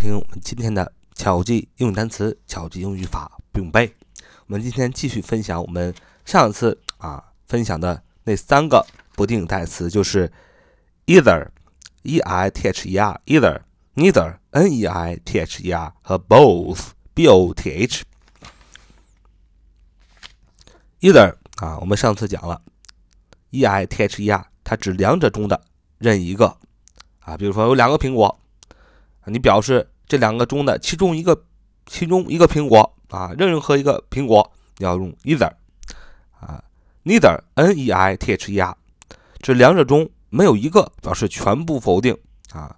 听我们今天的巧记英语单词、巧记英语语法不用背。我们今天继续分享我们上次啊分享的那三个不定代词，就是 either（e i t h e r）、either、neither（ n e i t h e r） 和 both（ b o t h）。either 啊，我们上次讲了，e i t h e r，它指两者中的任一个啊，比如说有两个苹果。你表示这两个中的其中一个，其中一个苹果啊，任何一个苹果，要用 either 啊，neither，n e i t h e r，这两者中没有一个表示全部否定啊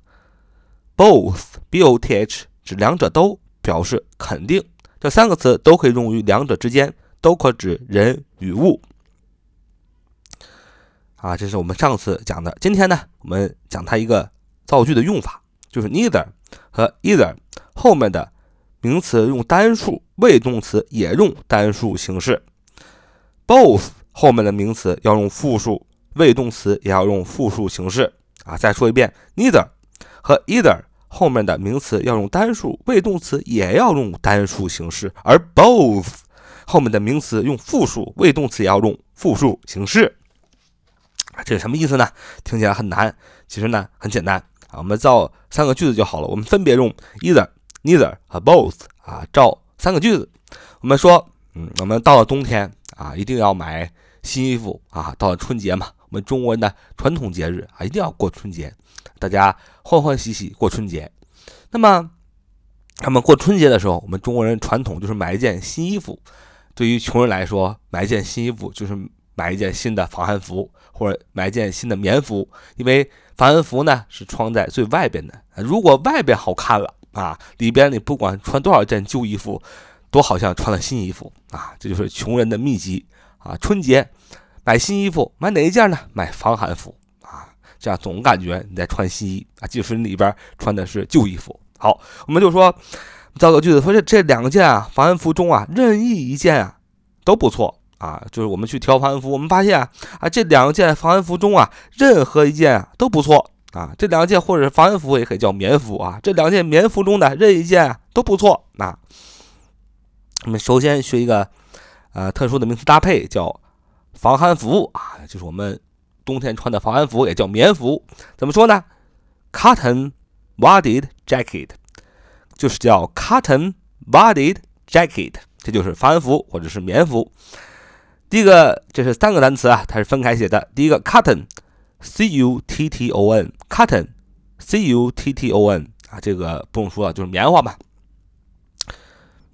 ，both，b o t h，指两者都表示肯定。这三个词都可以用于两者之间，都可指人与物啊。这是我们上次讲的，今天呢，我们讲它一个造句的用法，就是 neither。和 either 后面的名词用单数，谓动词也用单数形式。both 后面的名词要用复数，谓动词也要用复数形式。啊，再说一遍，neither 和 either 后面的名词要用单数，谓动词也要用单数形式。而 both 后面的名词用复数，谓动词也要用复数形式。这是什么意思呢？听起来很难，其实呢很简单。我们造三个句子就好了。我们分别用 either、neither 和 both 啊，造三个句子。我们说，嗯，我们到了冬天啊，一定要买新衣服啊。到了春节嘛，我们中国人的传统节日啊，一定要过春节，大家欢欢喜喜过春节。那么，他们过春节的时候，我们中国人传统就是买一件新衣服。对于穷人来说，买一件新衣服就是。买一件新的防寒服，或者买一件新的棉服，因为防寒服呢是穿在最外边的。如果外边好看了啊，里边你不管穿多少件旧衣服，都好像穿了新衣服啊。这就是穷人的秘籍啊！春节买新衣服，买哪一件呢？买防寒服啊，这样总感觉你在穿新衣啊，即使里边穿的是旧衣服。好，我们就说造个句子，说这这两件啊防寒服中啊，任意一件啊都不错。啊，就是我们去挑防寒服，我们发现啊，这两件防寒服中啊，任何一件都不错啊。这两件或者是防寒服也可以叫棉服啊。这两件棉服中的任意一件都不错啊。我们首先学一个呃特殊的名词搭配，叫防寒服啊，就是我们冬天穿的防寒服，也叫棉服。怎么说呢？Cotton wadded jacket，就是叫 cotton wadded jacket，这就是防寒服或者是棉服。第一个，这是三个单词啊，它是分开写的。第一个，cotton，c u t t o n，cotton，c u t t o n 啊，这个不用说了，就是棉花嘛。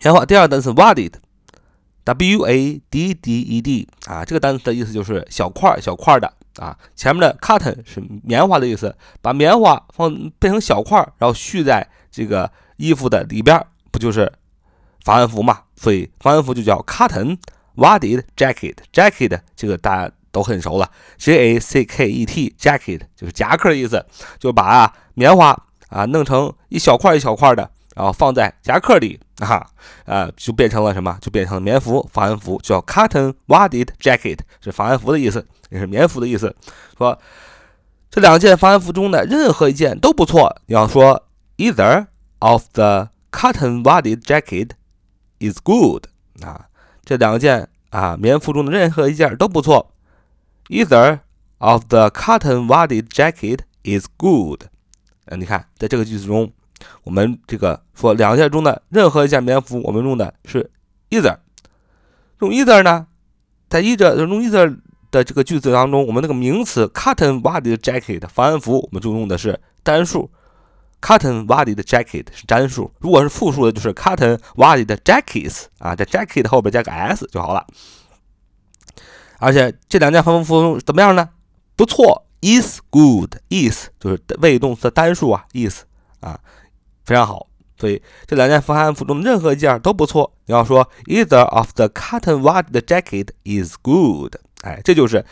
棉花。第二个单词，wadded，w a d d e d 啊，这个单词的意思就是小块小块的啊。前面的 cotton 是棉花的意思，把棉花放变成小块，然后续在这个衣服的里边，不就是防寒服嘛？所以防寒服就叫 cotton。Wadded jacket，jacket 这个大家都很熟了，J A C K E T jacket 就是夹克的意思，就把棉花啊弄成一小块一小块的，然后放在夹克里啊，呃就变成了什么？就变成了棉服、防寒服，叫 cotton wadded jacket，是防寒服的意思，也是棉服的意思。说这两件防寒服中的任何一件都不错。你要说 either of the cotton wadded jacket is good 啊。这两件啊棉服中的任何一件都不错。Either of the cotton wadded jacket is good。呃，你看，在这个句子中，我们这个说两件中的任何一件棉服，我们用的是 either。用 either 呢，在 either 用 either 的这个句子当中，我们那个名词 cotton wadded jacket 防寒服，我们就用的是单数。Cotton wadded jacket 是单数，如果是复数的，就是 cotton wadded jackets 啊，在 jacket 后边加个 s 就好了。而且这两件防寒服怎么样呢？不错，is good，is 就是谓语动词的单数啊，is 啊，非常好。所以这两件防寒服中任何一件都不错。你要说 either of the cotton wadded jacket is good，哎，这就是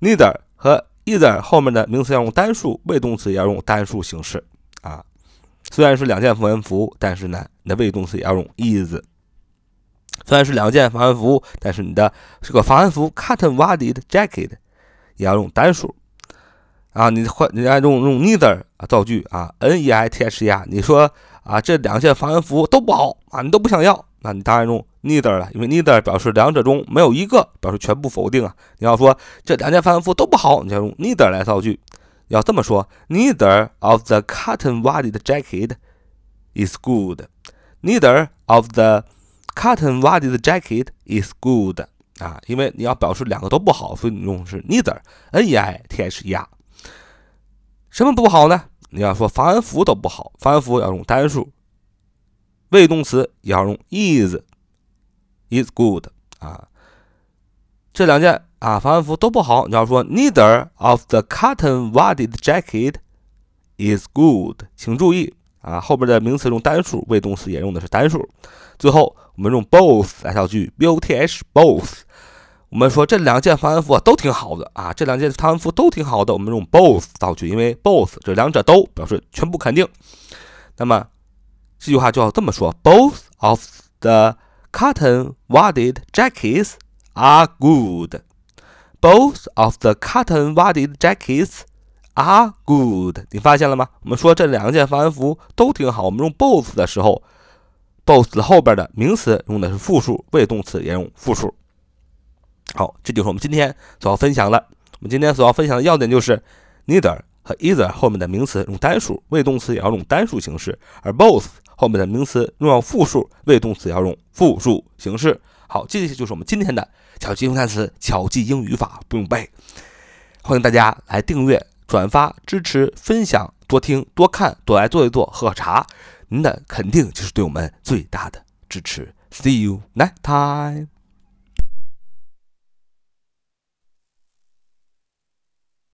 neither 和 either 后面的名词要用单数，谓动词也要用单数形式。虽然是两件防寒服，但是呢，你的谓语动词也要用 is。虽然是两件防寒服，但是你的这个防寒服 cotton wadded jacket 也要用单数啊。你换，你要用用 neither 造句啊，n e i t h e r。你说啊，这两件防寒服都不好啊，你都不想要，那你当然用 neither 了，因为 neither 表示两者中没有一个，表示全部否定啊。你要说这两件防寒服都不好，你就用 neither 来造句。要这么说，neither of the cotton-wadded jacket is good. Neither of the cotton-wadded jacket is good. 啊，因为你要表示两个都不好，所以你用的是 neither，n e i t h e r。什么不好呢？你要说防寒服都不好，防寒服要用单数，谓语动词也要用 is，is good 啊。这两件啊防寒服都不好，你要说 neither of the cotton-wadded jacket is good。请注意啊，后边的名词用单数，谓动词也用的是单数。最后我们用 both 来造句，b o t h both。我们说这两件防寒服都挺好的啊，这两件防寒服都挺好的。我们用 both 造句，因为 both 这两者都表示全部肯定。那么这句话就要这么说：Both of the cotton-wadded jackets are good. Both of the cotton-wadded jackets are good. 你发现了吗？我们说这两件防寒服都挺好。我们用 both 的时候，both 后边的名词用的是复数，谓动词也用复数。好，这就是我们今天所要分享的。我们今天所要分享的要点就是，neither 和 either 后面的名词用单数，谓动词也要用单数形式；而 both 后面的名词用复数，谓动词要用复数形式。好，这些就是我们今天的巧记英语单词、巧记英语法，不用背。欢迎大家来订阅、转发、支持、分享，多听、多看、多来做一做，喝茶。您的肯定就是对我们最大的支持。See you next time.